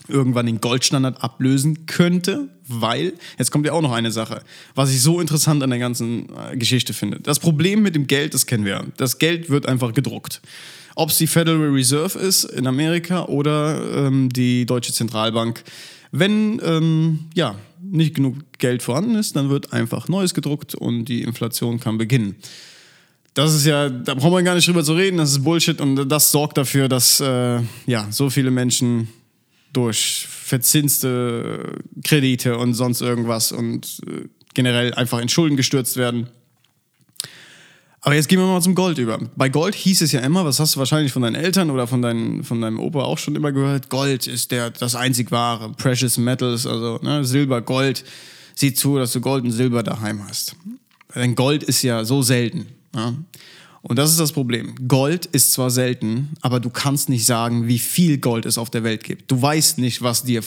irgendwann den Goldstandard ablösen könnte, weil, jetzt kommt ja auch noch eine Sache, was ich so interessant an der ganzen äh, Geschichte finde. Das Problem mit dem Geld, das kennen wir. Das Geld wird einfach gedruckt. Ob es die Federal Reserve ist in Amerika oder ähm, die Deutsche Zentralbank. Wenn ähm, ja, nicht genug Geld vorhanden ist, dann wird einfach Neues gedruckt und die Inflation kann beginnen. Das ist ja, da brauchen wir gar nicht drüber zu reden, das ist Bullshit und das sorgt dafür, dass äh, ja, so viele Menschen durch verzinste Kredite und sonst irgendwas und äh, generell einfach in Schulden gestürzt werden. Aber jetzt gehen wir mal zum Gold über. Bei Gold hieß es ja immer, was hast du wahrscheinlich von deinen Eltern oder von, deinen, von deinem Opa auch schon immer gehört, Gold ist der, das einzig wahre, Precious Metals, also ne, Silber, Gold. Sieh zu, dass du Gold und Silber daheim hast. Denn Gold ist ja so selten. Ja? Und das ist das Problem. Gold ist zwar selten, aber du kannst nicht sagen, wie viel Gold es auf der Welt gibt. Du weißt nicht, was dir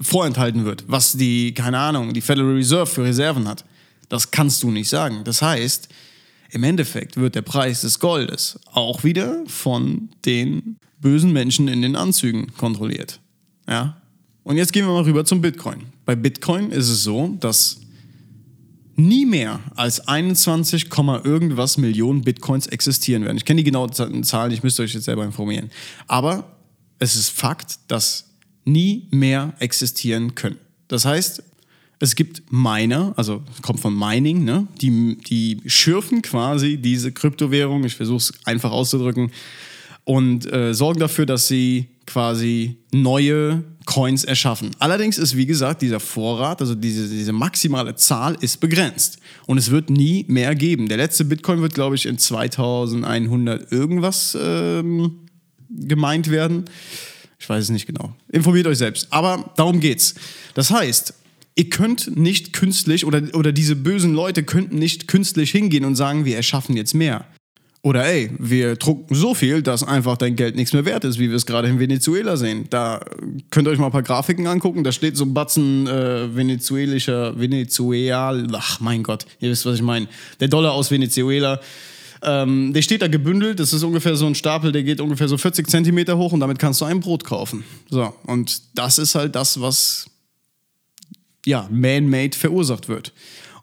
vorenthalten wird, was die, keine Ahnung, die Federal Reserve für Reserven hat. Das kannst du nicht sagen. Das heißt, im Endeffekt wird der Preis des Goldes auch wieder von den bösen Menschen in den Anzügen kontrolliert. Ja? Und jetzt gehen wir mal rüber zum Bitcoin. Bei Bitcoin ist es so, dass nie mehr als 21, irgendwas Millionen Bitcoins existieren werden. Ich kenne die genauen Zahlen, ich müsste euch jetzt selber informieren. Aber es ist Fakt, dass nie mehr existieren können. Das heißt, es gibt Miner, also kommt von Mining, ne? die, die schürfen quasi diese Kryptowährung, ich versuche es einfach auszudrücken, und äh, sorgen dafür, dass sie quasi neue Coins erschaffen. Allerdings ist, wie gesagt, dieser Vorrat, also diese, diese maximale Zahl ist begrenzt. Und es wird nie mehr geben. Der letzte Bitcoin wird, glaube ich, in 2100 irgendwas ähm, gemeint werden. Ich weiß es nicht genau. Informiert euch selbst. Aber darum geht's. Das heißt, ihr könnt nicht künstlich oder, oder diese bösen Leute könnten nicht künstlich hingehen und sagen, wir erschaffen jetzt mehr. Oder ey, wir drucken so viel, dass einfach dein Geld nichts mehr wert ist, wie wir es gerade in Venezuela sehen. Da könnt ihr euch mal ein paar Grafiken angucken. Da steht so ein Batzen äh, venezuelischer, Venezuela, ach mein Gott, ihr wisst, was ich meine. Der Dollar aus Venezuela. Ähm, der steht da gebündelt. Das ist ungefähr so ein Stapel, der geht ungefähr so 40 Zentimeter hoch und damit kannst du ein Brot kaufen. So, und das ist halt das, was ja, man-made verursacht wird.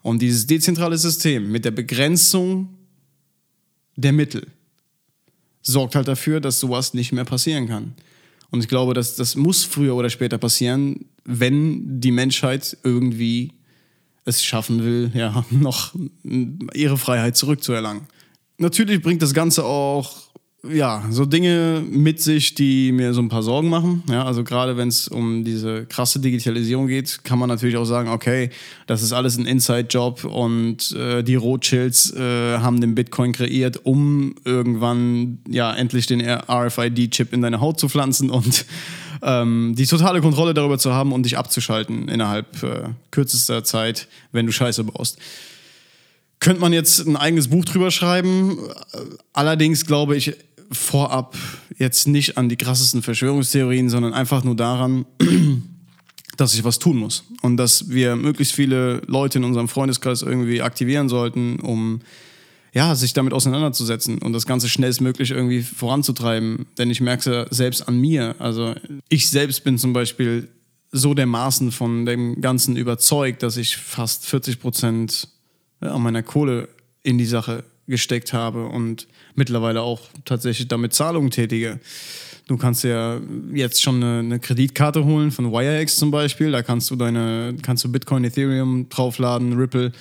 Und dieses dezentrale System mit der Begrenzung der Mittel sorgt halt dafür, dass sowas nicht mehr passieren kann. Und ich glaube, dass das muss früher oder später passieren, wenn die Menschheit irgendwie es schaffen will, ja, noch ihre Freiheit zurückzuerlangen. Natürlich bringt das Ganze auch ja, so Dinge mit sich, die mir so ein paar Sorgen machen. Ja, also gerade wenn es um diese krasse Digitalisierung geht, kann man natürlich auch sagen, okay, das ist alles ein Inside-Job und äh, die Rothschilds äh, haben den Bitcoin kreiert, um irgendwann ja endlich den RFID-Chip in deine Haut zu pflanzen und ähm, die totale Kontrolle darüber zu haben und dich abzuschalten innerhalb äh, kürzester Zeit, wenn du Scheiße baust. Könnte man jetzt ein eigenes Buch drüber schreiben. Allerdings glaube ich, vorab jetzt nicht an die krassesten Verschwörungstheorien, sondern einfach nur daran, dass ich was tun muss. Und dass wir möglichst viele Leute in unserem Freundeskreis irgendwie aktivieren sollten, um ja, sich damit auseinanderzusetzen und das Ganze schnellstmöglich irgendwie voranzutreiben. Denn ich merke es ja selbst an mir. Also ich selbst bin zum Beispiel so dermaßen von dem Ganzen überzeugt, dass ich fast 40 Prozent ja, meiner Kohle in die Sache gesteckt habe und mittlerweile auch tatsächlich damit Zahlungen tätige. Du kannst ja jetzt schon eine, eine, Kreditkarte holen von WireX zum Beispiel. Da kannst du deine, kannst du Bitcoin, Ethereum draufladen, Ripple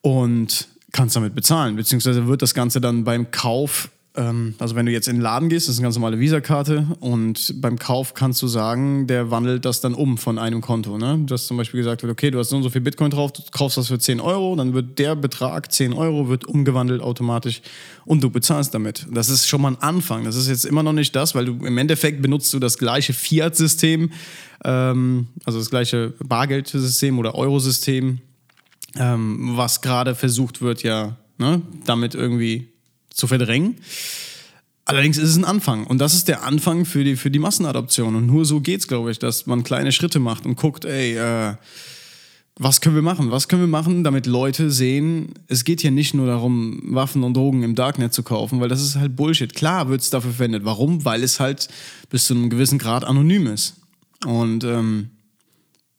und kannst damit bezahlen. Beziehungsweise wird das Ganze dann beim Kauf also wenn du jetzt in den Laden gehst, das ist eine ganz normale Visa-Karte und beim Kauf kannst du sagen, der wandelt das dann um von einem Konto. Ne? Dass zum Beispiel gesagt okay, du hast so und so viel Bitcoin drauf, du kaufst das für 10 Euro, dann wird der Betrag 10 Euro wird umgewandelt automatisch und du bezahlst damit. Das ist schon mal ein Anfang. Das ist jetzt immer noch nicht das, weil du im Endeffekt benutzt du das gleiche Fiat-System, ähm, also das gleiche Bargeldsystem oder Eurosystem, ähm, was gerade versucht wird, ja, ne, damit irgendwie zu verdrängen. Allerdings ist es ein Anfang und das ist der Anfang für die, für die Massenadoption und nur so geht's, glaube ich, dass man kleine Schritte macht und guckt, ey, äh, was können wir machen? Was können wir machen, damit Leute sehen, es geht hier nicht nur darum, Waffen und Drogen im Darknet zu kaufen, weil das ist halt Bullshit. Klar wird es dafür verwendet. Warum? Weil es halt bis zu einem gewissen Grad anonym ist. Und ähm,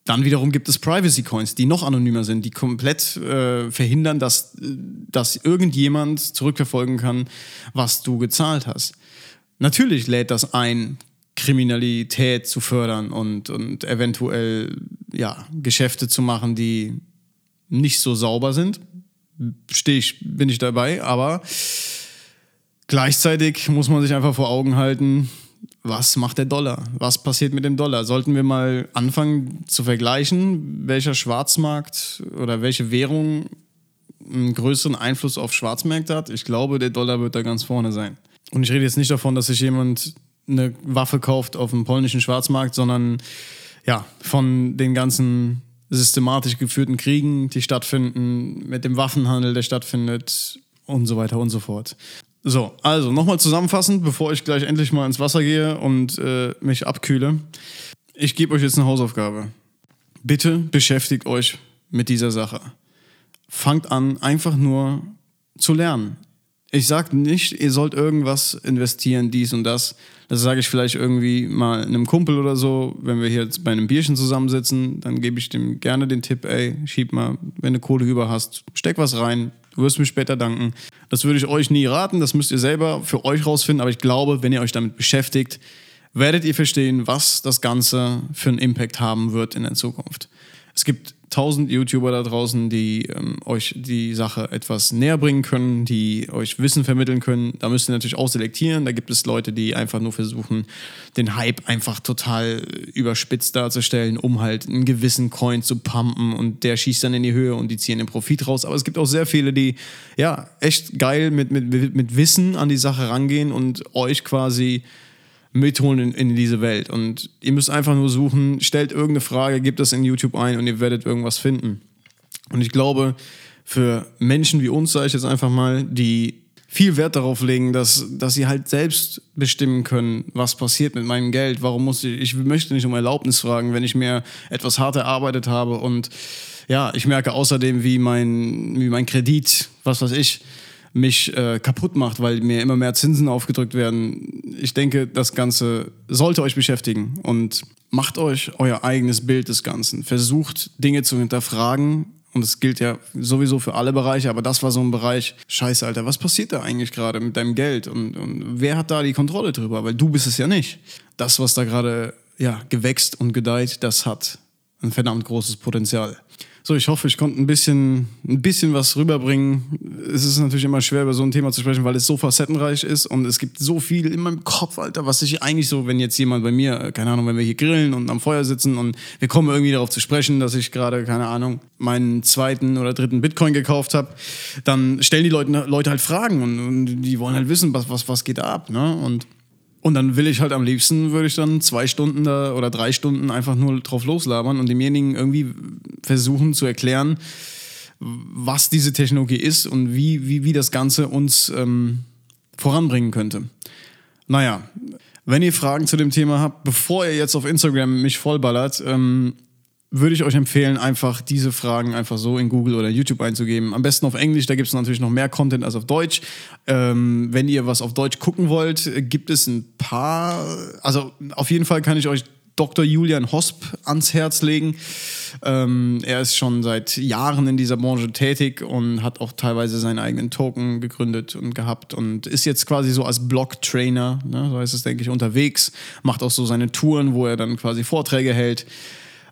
dann wiederum gibt es Privacy Coins, die noch anonymer sind, die komplett äh, verhindern, dass, dass irgendjemand zurückverfolgen kann, was du gezahlt hast. Natürlich lädt das ein, Kriminalität zu fördern und, und eventuell ja, Geschäfte zu machen, die nicht so sauber sind. Stehe ich, bin ich dabei, aber gleichzeitig muss man sich einfach vor Augen halten, was macht der Dollar? Was passiert mit dem Dollar? Sollten wir mal anfangen zu vergleichen, welcher Schwarzmarkt oder welche Währung einen größeren Einfluss auf Schwarzmärkte hat? Ich glaube, der Dollar wird da ganz vorne sein. Und ich rede jetzt nicht davon, dass sich jemand eine Waffe kauft auf dem polnischen Schwarzmarkt, sondern ja, von den ganzen systematisch geführten Kriegen, die stattfinden, mit dem Waffenhandel, der stattfindet und so weiter und so fort. So, also nochmal zusammenfassend, bevor ich gleich endlich mal ins Wasser gehe und äh, mich abkühle. Ich gebe euch jetzt eine Hausaufgabe. Bitte beschäftigt euch mit dieser Sache. Fangt an, einfach nur zu lernen. Ich sage nicht, ihr sollt irgendwas investieren, dies und das. Das sage ich vielleicht irgendwie mal einem Kumpel oder so, wenn wir hier jetzt bei einem Bierchen zusammensitzen, dann gebe ich dem gerne den Tipp, ey, schieb mal, wenn du Kohle über hast, steck was rein, du wirst mir später danken. Das würde ich euch nie raten, das müsst ihr selber für euch rausfinden, aber ich glaube, wenn ihr euch damit beschäftigt, werdet ihr verstehen, was das Ganze für einen Impact haben wird in der Zukunft. Es gibt tausend YouTuber da draußen, die ähm, euch die Sache etwas näher bringen können, die euch Wissen vermitteln können. Da müsst ihr natürlich auch selektieren. Da gibt es Leute, die einfach nur versuchen, den Hype einfach total überspitzt darzustellen, um halt einen gewissen Coin zu pumpen und der schießt dann in die Höhe und die ziehen den Profit raus. Aber es gibt auch sehr viele, die ja echt geil mit, mit, mit Wissen an die Sache rangehen und euch quasi mitholen in, in, diese Welt. Und ihr müsst einfach nur suchen, stellt irgendeine Frage, gebt das in YouTube ein und ihr werdet irgendwas finden. Und ich glaube, für Menschen wie uns, sage ich jetzt einfach mal, die viel Wert darauf legen, dass, dass sie halt selbst bestimmen können, was passiert mit meinem Geld. Warum muss ich, ich möchte nicht um Erlaubnis fragen, wenn ich mir etwas hart erarbeitet habe und ja, ich merke außerdem, wie mein, wie mein Kredit, was weiß ich, mich äh, kaputt macht, weil mir immer mehr Zinsen aufgedrückt werden. Ich denke, das Ganze sollte euch beschäftigen und macht euch euer eigenes Bild des Ganzen. Versucht Dinge zu hinterfragen. Und das gilt ja sowieso für alle Bereiche, aber das war so ein Bereich, scheiße, Alter, was passiert da eigentlich gerade mit deinem Geld? Und, und wer hat da die Kontrolle drüber? Weil du bist es ja nicht. Das, was da gerade ja, gewächst und gedeiht, das hat ein verdammt großes Potenzial. So, ich hoffe, ich konnte ein bisschen, ein bisschen was rüberbringen. Es ist natürlich immer schwer, über so ein Thema zu sprechen, weil es so facettenreich ist und es gibt so viel in meinem Kopf, Alter, was ich eigentlich so, wenn jetzt jemand bei mir, keine Ahnung, wenn wir hier grillen und am Feuer sitzen und wir kommen irgendwie darauf zu sprechen, dass ich gerade, keine Ahnung, meinen zweiten oder dritten Bitcoin gekauft habe, dann stellen die Leute, Leute halt Fragen und, und die wollen halt wissen, was, was, was geht da ab, ne? Und und dann will ich halt am liebsten, würde ich dann zwei Stunden da oder drei Stunden einfach nur drauf loslabern und demjenigen irgendwie versuchen zu erklären, was diese Technologie ist und wie, wie, wie das Ganze uns ähm, voranbringen könnte. Naja, wenn ihr Fragen zu dem Thema habt, bevor ihr jetzt auf Instagram mich vollballert, ähm, würde ich euch empfehlen, einfach diese Fragen einfach so in Google oder YouTube einzugeben. Am besten auf Englisch, da gibt es natürlich noch mehr Content als auf Deutsch. Ähm, wenn ihr was auf Deutsch gucken wollt, gibt es ein paar. Also auf jeden Fall kann ich euch Dr. Julian Hosp ans Herz legen. Ähm, er ist schon seit Jahren in dieser Branche tätig und hat auch teilweise seinen eigenen Token gegründet und gehabt und ist jetzt quasi so als Blog-Trainer, ne, so heißt es, denke ich, unterwegs, macht auch so seine Touren, wo er dann quasi Vorträge hält.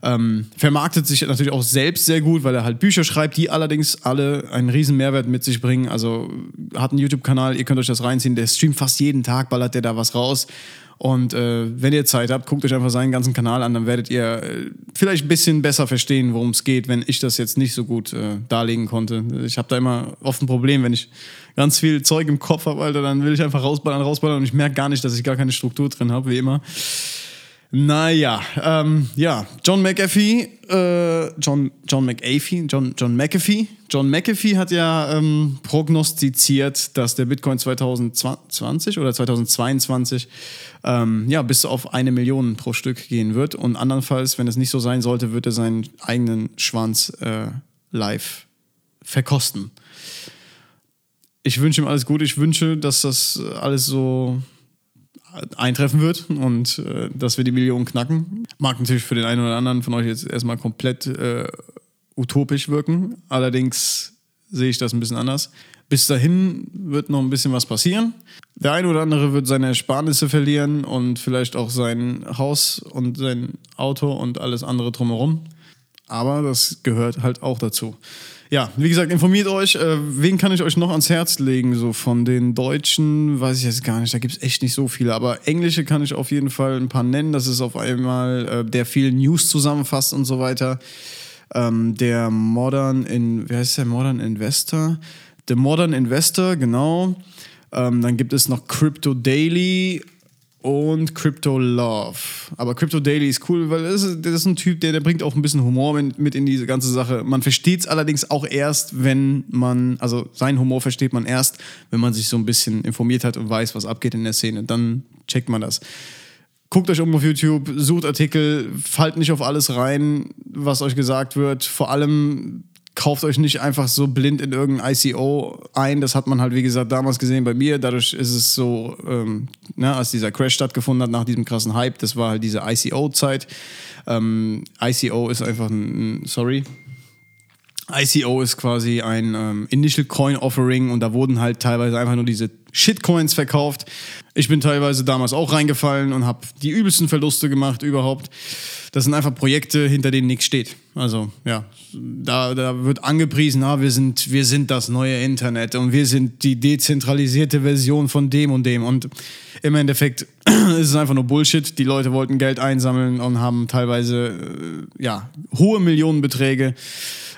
Ähm, vermarktet sich natürlich auch selbst sehr gut, weil er halt Bücher schreibt, die allerdings alle einen riesen Mehrwert mit sich bringen. Also hat einen YouTube-Kanal, ihr könnt euch das reinziehen, der streamt fast jeden Tag, ballert der da was raus. Und äh, wenn ihr Zeit habt, guckt euch einfach seinen ganzen Kanal an, dann werdet ihr äh, vielleicht ein bisschen besser verstehen, worum es geht, wenn ich das jetzt nicht so gut äh, darlegen konnte. Ich habe da immer oft ein Problem, wenn ich ganz viel Zeug im Kopf habe, Alter, dann will ich einfach rausballern, rausballern und ich merke gar nicht, dass ich gar keine Struktur drin habe, wie immer. Naja, ähm, ja, John McAfee, äh, John, John McAfee, John, John McAfee, John McAfee hat ja ähm, prognostiziert, dass der Bitcoin 2020 oder 2022 ähm, ja, bis auf eine Million pro Stück gehen wird. Und andernfalls, wenn es nicht so sein sollte, wird er seinen eigenen Schwanz äh, live verkosten. Ich wünsche ihm alles Gute. Ich wünsche, dass das alles so eintreffen wird und äh, dass wir die Millionen knacken. Mag natürlich für den einen oder anderen von euch jetzt erstmal komplett äh, utopisch wirken. Allerdings sehe ich das ein bisschen anders. Bis dahin wird noch ein bisschen was passieren. Der eine oder andere wird seine Ersparnisse verlieren und vielleicht auch sein Haus und sein Auto und alles andere drumherum. Aber das gehört halt auch dazu. Ja, wie gesagt, informiert euch. Äh, wen kann ich euch noch ans Herz legen? So von den Deutschen weiß ich jetzt gar nicht. Da gibt es echt nicht so viele. Aber Englische kann ich auf jeden Fall ein paar nennen. Das ist auf einmal, äh, der viel News zusammenfasst und so weiter. Ähm, der Modern, in, wer heißt der Modern Investor? Der Modern Investor, genau. Ähm, dann gibt es noch Crypto Daily und Crypto Love. Aber Crypto Daily ist cool, weil das ist, das ist ein Typ, der, der bringt auch ein bisschen Humor mit in diese ganze Sache. Man versteht es allerdings auch erst, wenn man, also sein Humor versteht man erst, wenn man sich so ein bisschen informiert hat und weiß, was abgeht in der Szene. Dann checkt man das. Guckt euch um auf YouTube, sucht Artikel, fallt nicht auf alles rein, was euch gesagt wird. Vor allem kauft euch nicht einfach so blind in irgendein ICO ein. Das hat man halt, wie gesagt, damals gesehen bei mir. Dadurch ist es so, ähm, ne, als dieser Crash stattgefunden hat nach diesem krassen Hype, das war halt diese ICO-Zeit. Ähm, ICO ist einfach ein, sorry, ICO ist quasi ein ähm, Initial Coin Offering und da wurden halt teilweise einfach nur diese Shitcoins verkauft. Ich bin teilweise damals auch reingefallen und habe die übelsten Verluste gemacht überhaupt. Das sind einfach Projekte, hinter denen nichts steht. Also ja, da, da wird angepriesen, ah, wir, sind, wir sind das neue Internet und wir sind die dezentralisierte Version von dem und dem. Und im Endeffekt ist es einfach nur Bullshit. Die Leute wollten Geld einsammeln und haben teilweise äh, ja, hohe Millionenbeträge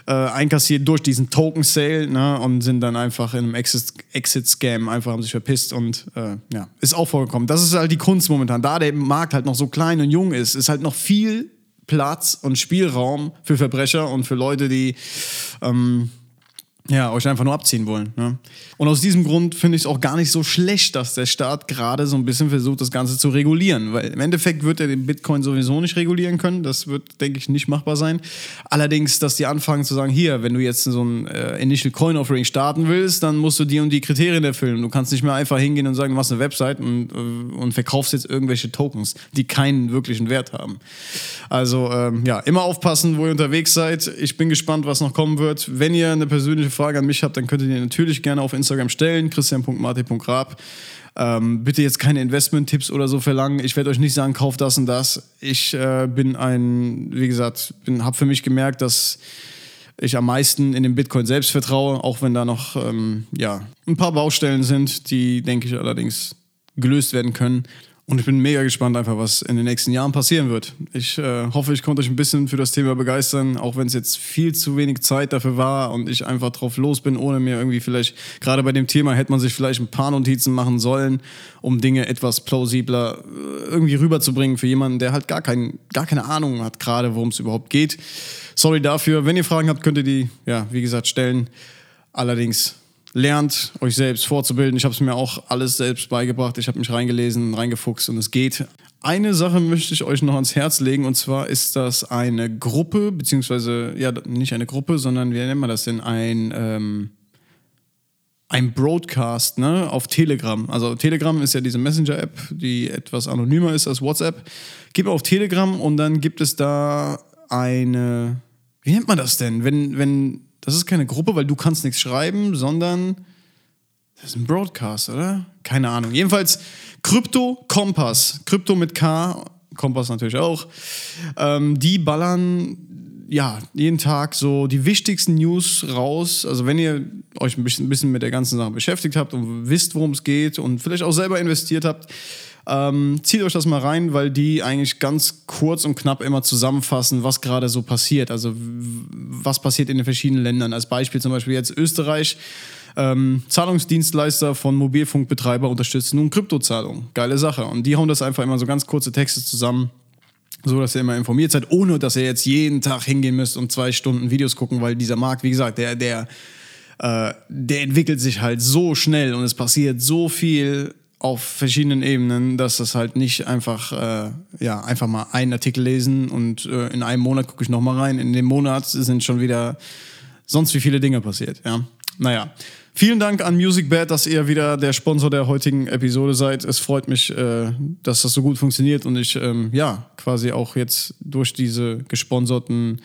äh, einkassiert durch diesen Token-Sale ne, und sind dann einfach in einem Exit-Scam einfach haben sich verpisst und äh, ja, ist auch vorgekommen. Das ist halt die Kunst momentan. Da der Markt halt noch so klein und jung ist, ist halt noch viel Platz und Spielraum für Verbrecher und für Leute, die ähm, ja, euch einfach nur abziehen wollen. Ne? Und aus diesem Grund finde ich es auch gar nicht so schlecht, dass der Staat gerade so ein bisschen versucht, das Ganze zu regulieren. Weil im Endeffekt wird er den Bitcoin sowieso nicht regulieren können. Das wird, denke ich, nicht machbar sein. Allerdings, dass die anfangen zu sagen, hier, wenn du jetzt so ein äh, Initial Coin Offering starten willst, dann musst du die und die Kriterien erfüllen. Du kannst nicht mehr einfach hingehen und sagen, du machst eine Website und, äh, und verkaufst jetzt irgendwelche Tokens, die keinen wirklichen Wert haben. Also ähm, ja, immer aufpassen, wo ihr unterwegs seid. Ich bin gespannt, was noch kommen wird. Wenn ihr eine persönliche Frage an mich habt, dann könnt ihr die natürlich gerne auf Instagram stellen, christian.marti.grab. Ähm, bitte jetzt keine Investment-Tipps oder so verlangen. Ich werde euch nicht sagen, kauft das und das. Ich äh, bin ein, wie gesagt, habe für mich gemerkt, dass ich am meisten in den Bitcoin selbst vertraue, auch wenn da noch ähm, ja, ein paar Baustellen sind, die, denke ich, allerdings gelöst werden können. Und ich bin mega gespannt einfach, was in den nächsten Jahren passieren wird. Ich äh, hoffe, ich konnte euch ein bisschen für das Thema begeistern, auch wenn es jetzt viel zu wenig Zeit dafür war und ich einfach drauf los bin, ohne mir irgendwie vielleicht, gerade bei dem Thema hätte man sich vielleicht ein paar Notizen machen sollen, um Dinge etwas plausibler äh, irgendwie rüberzubringen für jemanden, der halt gar, kein, gar keine Ahnung hat, gerade worum es überhaupt geht. Sorry dafür. Wenn ihr Fragen habt, könnt ihr die, ja, wie gesagt, stellen. Allerdings lernt, euch selbst vorzubilden. Ich habe es mir auch alles selbst beigebracht. Ich habe mich reingelesen, reingefuchst und es geht. Eine Sache möchte ich euch noch ans Herz legen und zwar ist das eine Gruppe, beziehungsweise, ja, nicht eine Gruppe, sondern wie nennt man das denn? Ein, ähm, ein Broadcast ne, auf Telegram. Also Telegram ist ja diese Messenger-App, die etwas anonymer ist als WhatsApp. Gib auf Telegram und dann gibt es da eine, wie nennt man das denn? Wenn, wenn das ist keine Gruppe, weil du kannst nichts schreiben, sondern das ist ein Broadcast, oder? Keine Ahnung. Jedenfalls Krypto Kompass. Krypto mit K, Kompass natürlich auch. Ähm, die ballern ja jeden Tag so die wichtigsten News raus. Also wenn ihr euch ein bisschen, ein bisschen mit der ganzen Sache beschäftigt habt und wisst, worum es geht und vielleicht auch selber investiert habt, ähm, zieht euch das mal rein, weil die eigentlich ganz kurz und knapp immer zusammenfassen, was gerade so passiert. Also was passiert in den verschiedenen Ländern. Als Beispiel zum Beispiel jetzt Österreich. Ähm, Zahlungsdienstleister von Mobilfunkbetreiber unterstützen nun Kryptozahlungen. Geile Sache. Und die hauen das einfach immer so ganz kurze Texte zusammen so dass ihr immer informiert seid, ohne dass ihr jetzt jeden Tag hingehen müsst und zwei Stunden Videos gucken, weil dieser Markt, wie gesagt, der, der, äh, der entwickelt sich halt so schnell und es passiert so viel auf verschiedenen Ebenen, dass das halt nicht einfach, äh, ja, einfach mal einen Artikel lesen und äh, in einem Monat gucke ich nochmal rein. In dem Monat sind schon wieder sonst wie viele Dinge passiert, ja. Naja. Vielen Dank an MusicBad, dass ihr wieder der Sponsor der heutigen Episode seid. Es freut mich, äh, dass das so gut funktioniert und ich, ähm, ja, quasi auch jetzt durch diese gesponserten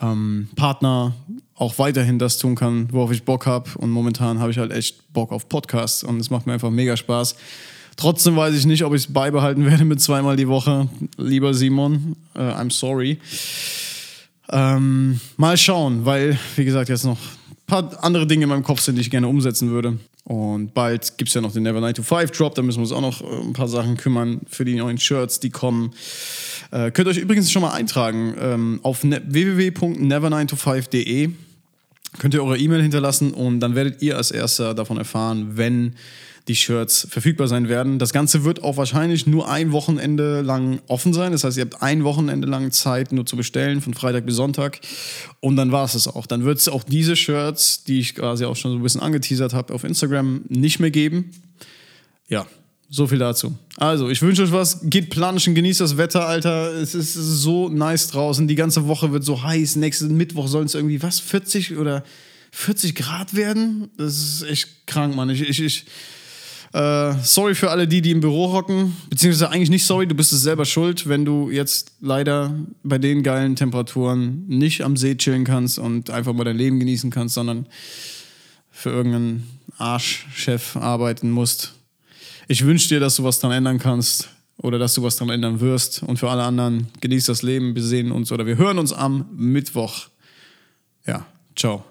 ähm, Partner auch weiterhin das tun kann, worauf ich Bock habe. Und momentan habe ich halt echt Bock auf Podcasts und es macht mir einfach mega Spaß. Trotzdem weiß ich nicht, ob ich es beibehalten werde mit zweimal die Woche. Lieber Simon, äh, I'm sorry. Ähm, mal schauen, weil, wie gesagt, jetzt noch paar andere Dinge in meinem Kopf sind, die ich gerne umsetzen würde. Und bald gibt es ja noch den Never 9 to 5 Drop, da müssen wir uns auch noch äh, ein paar Sachen kümmern für die neuen Shirts, die kommen. Äh, könnt ihr euch übrigens schon mal eintragen ähm, auf ne www.never9to5.de könnt ihr eure E-Mail hinterlassen und dann werdet ihr als erster davon erfahren, wenn die Shirts verfügbar sein werden. Das Ganze wird auch wahrscheinlich nur ein Wochenende lang offen sein. Das heißt, ihr habt ein Wochenende lang Zeit nur zu bestellen, von Freitag bis Sonntag. Und dann war es es auch. Dann wird es auch diese Shirts, die ich quasi auch schon so ein bisschen angeteasert habe, auf Instagram nicht mehr geben. Ja, so viel dazu. Also, ich wünsche euch was. Geht planschen, genießt das Wetter, Alter. Es ist so nice draußen. Die ganze Woche wird so heiß. Nächsten Mittwoch sollen es irgendwie, was, 40 oder 40 Grad werden? Das ist echt krank, Mann. Ich, ich, ich äh, sorry für alle die, die im Büro hocken. Beziehungsweise eigentlich nicht sorry, du bist es selber schuld, wenn du jetzt leider bei den geilen Temperaturen nicht am See chillen kannst und einfach mal dein Leben genießen kannst, sondern für irgendeinen Arschchef arbeiten musst. Ich wünsche dir, dass du was dran ändern kannst oder dass du was dran ändern wirst. Und für alle anderen, genieß das Leben. Wir sehen uns oder wir hören uns am Mittwoch. Ja, ciao.